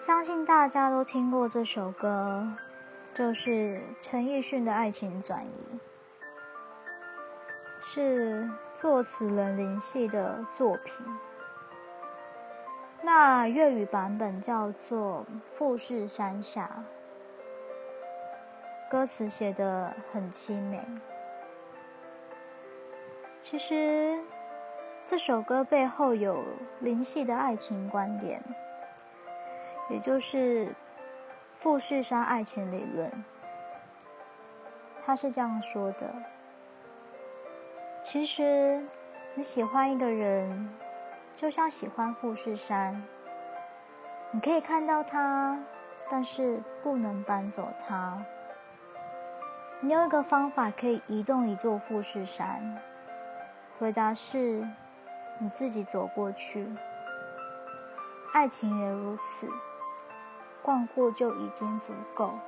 相信大家都听过这首歌，就是陈奕迅的《爱情转移》，是作词人林夕的作品。那粤语版本叫做《富士山下》，歌词写的很凄美。其实这首歌背后有林夕的爱情观点。也就是富士山爱情理论，他是这样说的：其实你喜欢一个人，就像喜欢富士山，你可以看到他，但是不能搬走他。你有一个方法可以移动一座富士山，回答是：你自己走过去。爱情也如此。逛过就已经足够。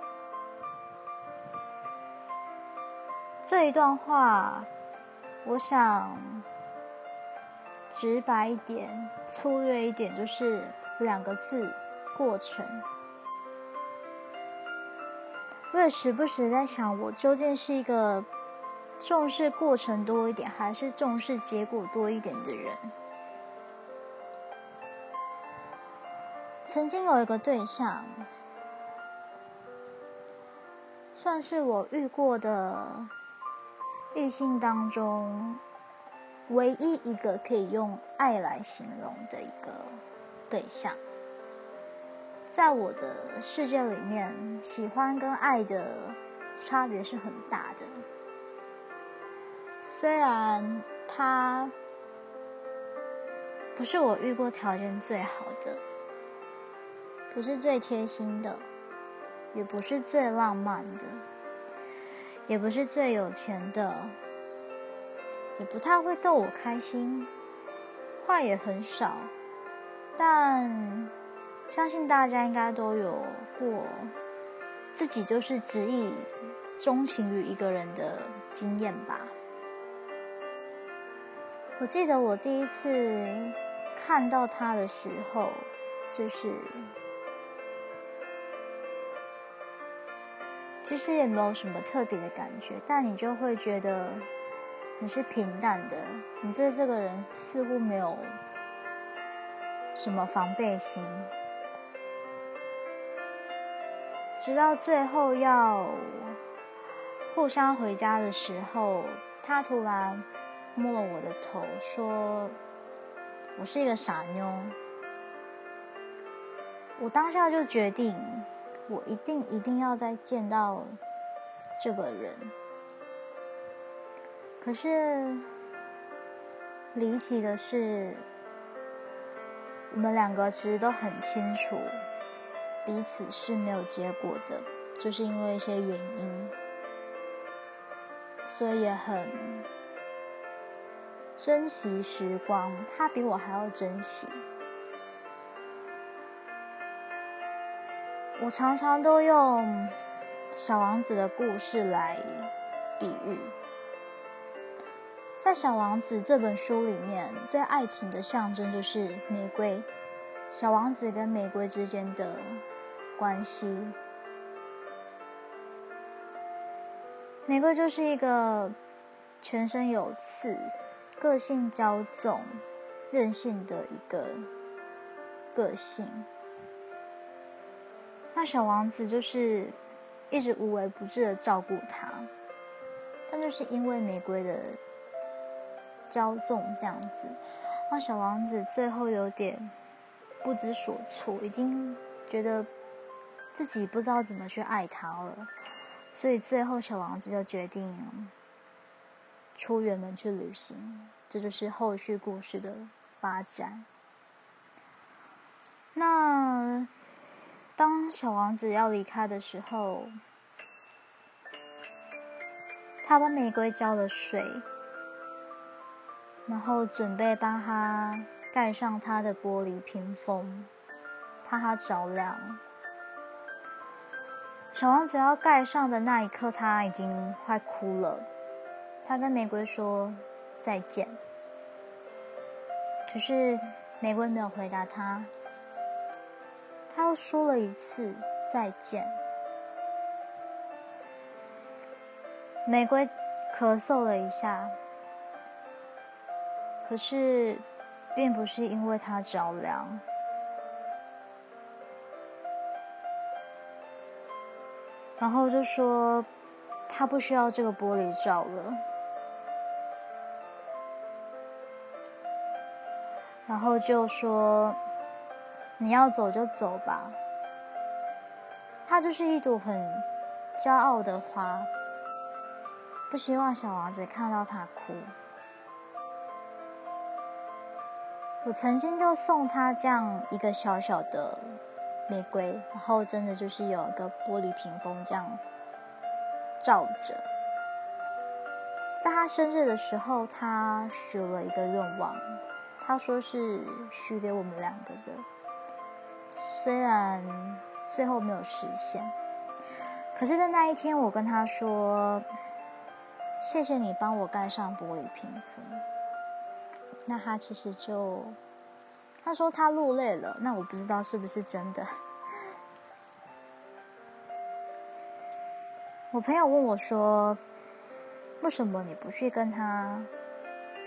这一段话，我想直白一点、粗略一点，就是两个字：过程。我也时不时在想，我究竟是一个重视过程多一点，还是重视结果多一点的人？曾经有一个对象，算是我遇过的异性当中唯一一个可以用爱来形容的一个对象。在我的世界里面，喜欢跟爱的差别是很大的。虽然他不是我遇过条件最好的。不是最贴心的，也不是最浪漫的，也不是最有钱的，也不太会逗我开心，话也很少。但相信大家应该都有过自己就是执意钟情于一个人的经验吧。我记得我第一次看到他的时候，就是。其实也没有什么特别的感觉，但你就会觉得你是平淡的，你对这个人似乎没有什么防备心。直到最后要互相回家的时候，他突然摸了我的头，说：“我是一个傻妞。”我当下就决定。我一定一定要再见到这个人。可是离奇的是，我们两个其实都很清楚，彼此是没有结果的，就是因为一些原因，所以也很珍惜时光。他比我还要珍惜。我常常都用《小王子》的故事来比喻，在《小王子》这本书里面，对爱情的象征就是玫瑰。小王子跟玫瑰之间的关系，玫瑰就是一个全身有刺、个性骄纵、任性的一个个性。那小王子就是一直无微不至的照顾他，但就是因为玫瑰的骄纵这样子，那小王子最后有点不知所措，已经觉得自己不知道怎么去爱他了，所以最后小王子就决定出远门去旅行，这就是后续故事的发展。那。当小王子要离开的时候，他把玫瑰浇了水，然后准备帮他盖上他的玻璃屏风，怕他着凉。小王子要盖上的那一刻，他已经快哭了。他跟玫瑰说再见，可是玫瑰没有回答他。他又说了一次再见。玫瑰咳嗽了一下，可是并不是因为它着凉，然后就说他不需要这个玻璃罩了，然后就说你要走就走吧。它就是一朵很骄傲的花。不希望小王子看到它哭。我曾经就送他这样一个小小的玫瑰，然后真的就是有一个玻璃屏风这样照着。在他生日的时候，他许了一个愿望，他说是许给我们两个的，虽然最后没有实现，可是，在那一天，我跟他说。谢谢你帮我盖上玻璃屏风。那他其实就，他说他落泪了。那我不知道是不是真的。我朋友问我说：“为什么你不去跟他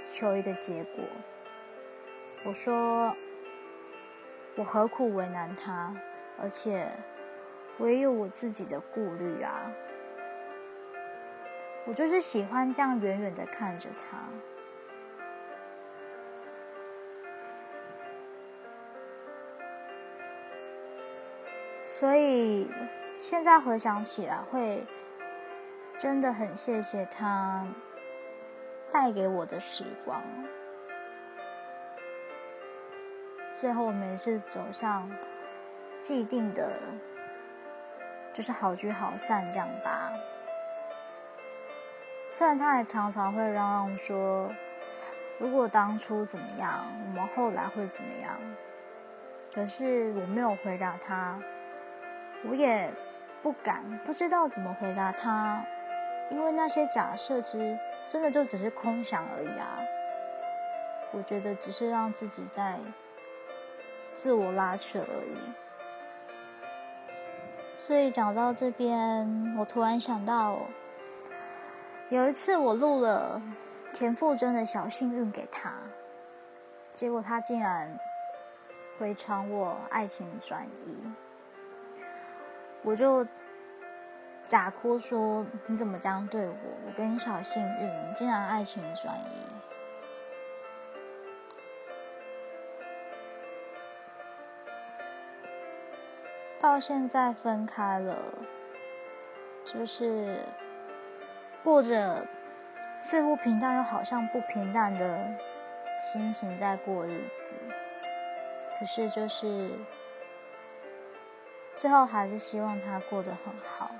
求一个结果？”我说：“我何苦为难他？而且我也有我自己的顾虑啊。”我就是喜欢这样远远的看着他，所以现在回想起来，会真的很谢谢他带给我的时光。最后，我们是走向既定的，就是好聚好散这样吧。虽然他也常常会嚷嚷说：“如果当初怎么样，我们后来会怎么样？”可是我没有回答他，我也不敢，不知道怎么回答他，因为那些假设其实真的就只是空想而已啊！我觉得只是让自己在自我拉扯而已。所以讲到这边，我突然想到。有一次，我录了田馥甄的小幸运给他，结果他竟然回传我爱情转移，我就假哭说：“你怎么这样对我？我跟你小幸运，竟然爱情转移。”到现在分开了，就是。过着似乎平淡又好像不平淡的心情在过日子，可是就是最后还是希望他过得很好。